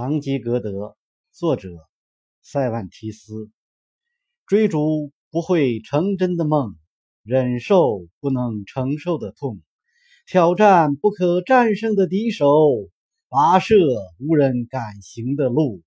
堂吉诃德，作者塞万提斯。追逐不会成真的梦，忍受不能承受的痛，挑战不可战胜的敌手，跋涉无人敢行的路。